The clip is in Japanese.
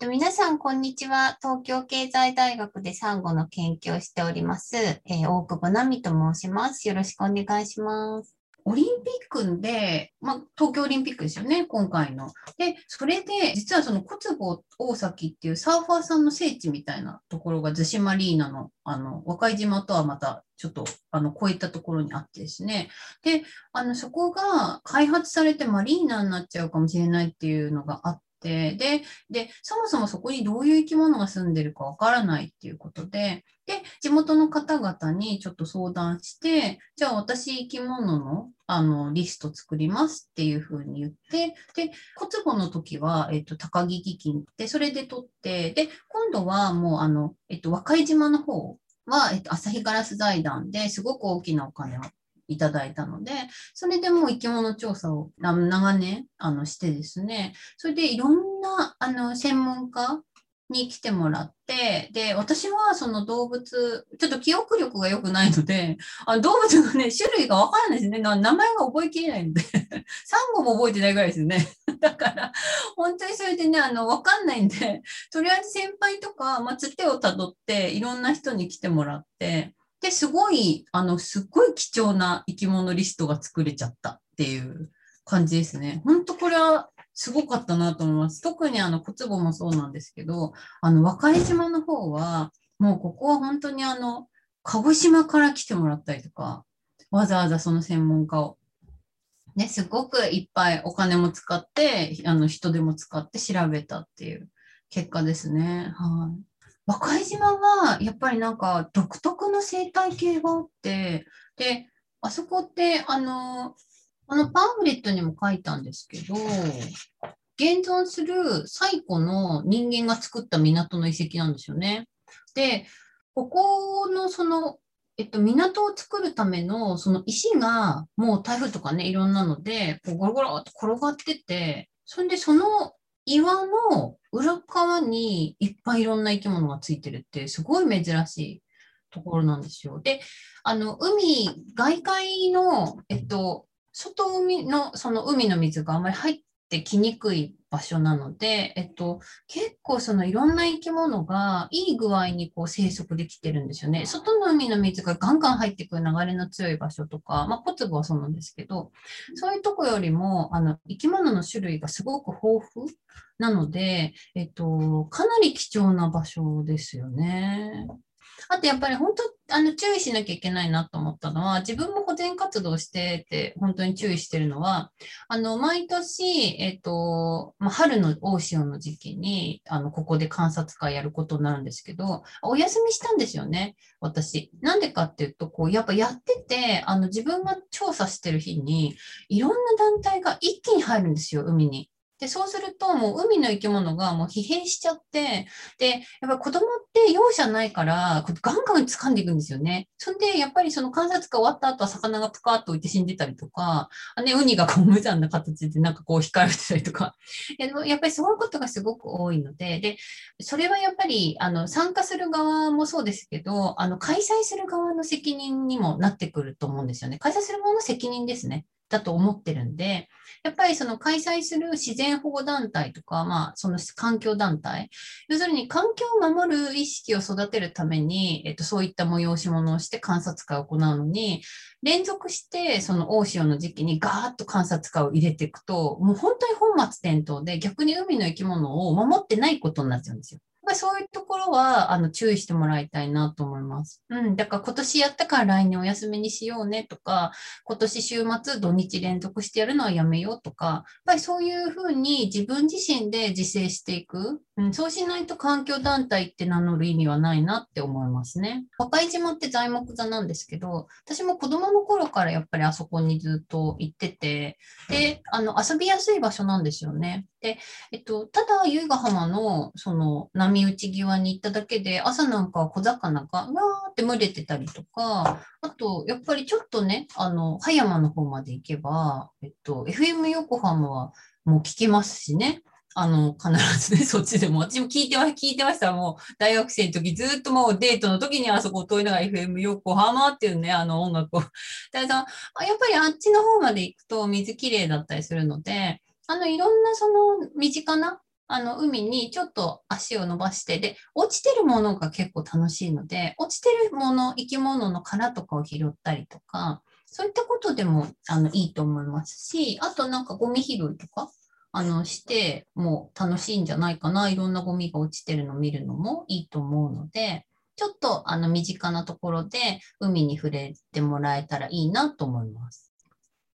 と、皆さん、こんにちは。東京経済大学でサンゴの研究をしております。えー、大久保奈美と申します。よろしくお願いします。オリンピックで、まあ、東京オリンピックですよね、今回の。で、それで、実はその小坪大崎っていうサーファーさんの聖地みたいなところが逗子マリーナの、あの、和海島とはまたちょっと、あの、超えたところにあってですね。で、あの、そこが開発されてマリーナになっちゃうかもしれないっていうのがあって、で、で、そもそもそこにどういう生き物が住んでるかわからないっていうことで、で、地元の方々にちょっと相談して、じゃあ私生き物のあのリスト作りますっていうふうに言って、で、小坪の時は、えっと、高木基金って、それで取って、で、今度はもう、あの、えっと、和海島の方は、えっと、旭ガラス財団ですごく大きなお金をいただいたので、それでもう生き物調査を長年あのしてですね、それでいろんなあの専門家に来てもらって、で、私はその動物、ちょっと記憶力が良くないので、あ動物のね、種類がわからないですね。名前が覚えきれないので、サンゴも覚えてないぐらいですね。だから、本当にそれでね、あの、わかんないんで、とりあえず先輩とか、まあ、つてをたどって、いろんな人に来てもらって、で、すごい、あの、すっごい貴重な生き物リストが作れちゃったっていう感じですね。本当これはすごかったなと思います。特にあの、小坪もそうなんですけど、あの、和海島の方は、もうここは本当にあの、鹿児島から来てもらったりとか、わざわざその専門家を。ね、すごくいっぱいお金も使って、あの、人でも使って調べたっていう結果ですね。はい。和海島はやっぱりなんか独特の生態系があって、で、あそこってあの、このパンフレットにも書いたんですけど、現存する最古の人間が作った港の遺跡なんですよね。で、ここのその、えっと、港を作るためのその石がもう台風とかね、いろんなので、こうゴロゴロと転がってて、それでその岩の裏側にいっぱいいろんな生き物がついてるってすごい珍しいところなんですよ。で、あの、海、外海の、えっと、外海の、その海の水があんまり入ってきにくい場所なので、えっと、結構そのいろんな生き物がいい具合にこう生息できてるんですよね。外の海の水がガンガン入ってくる流れの強い場所とか、まあ、ポツブはそうなんですけど、そういうとこよりも、あの、生き物の種類がすごく豊富なので、えっと、かなり貴重な場所ですよね。あとやっぱり本当、あの、注意しなきゃいけないなと思ったのは、自分も保全活動してて、本当に注意してるのは、あの、毎年、えっ、と、まあ、春の大潮の時期に、あの、ここで観察会やることになるんですけど、お休みしたんですよね、私。なんでかっていうと、こう、やっぱやってて、あの、自分が調査してる日に、いろんな団体が一気に入るんですよ、海に。で、そうすると、もう海の生き物がもう疲弊しちゃって、で、やっぱ子供って容赦ないから、ガンガン掴んでいくんですよね。そんで、やっぱりその観察が終わった後は魚がプカーっと浮いて死んでたりとか、ね、ウニがこう無残な形でなんかこう光られてたりとか、やっぱりそういうことがすごく多いので、で、それはやっぱり、あの、参加する側もそうですけど、あの、開催する側の責任にもなってくると思うんですよね。開催する側の責任ですね。だと思ってるんで、やっぱりその開催する自然保護団体とか、まあ、その環境団体、要するに環境を守る意識を育てるために、えっと、そういった催し物をして観察会を行うのに、連続してその大潮の時期にガーッと観察会を入れていくと、もう本当に本末転倒で逆に海の生き物を守ってないことになっちゃうんですよ。ぱりそういうところは、あの、注意してもらいたいなと思います。うん。だから今年やったから来年お休みにしようねとか、今年週末土日連続してやるのはやめようとか、やっぱりそういうふうに自分自身で自制していく。うん。そうしないと環境団体って名乗る意味はないなって思いますね。和歌島って材木座なんですけど、私も子供の頃からやっぱりあそこにずっと行ってて、で、あの、遊びやすい場所なんですよね。で、えっと、ただ、由比ヶ浜の、その、波打ち際に行っただけで、朝なんか小魚が、わーって群れてたりとか、あと、やっぱりちょっとね、あの、葉山の方まで行けば、えっと、FM 横浜はもう聞けますしね。あの、必ずね、そっちでも。私も聞いてま、聞いてました。もう、大学生の時、ずっともうデートの時にあそこを通りながら FM 横浜っていうね、あの音楽を。だからやっぱりあっちの方まで行くと水きれいだったりするので、あの、いろんなその身近なあの、海にちょっと足を伸ばして、で、落ちてるものが結構楽しいので、落ちてるもの、生き物の殻とかを拾ったりとか、そういったことでも、あの、いいと思いますし、あとなんかゴミ拾いとか、あの、しても楽しいんじゃないかな。いろんなゴミが落ちてるの見るのもいいと思うので、ちょっとあの身近なところで海に触れてもらえたらいいなと思います。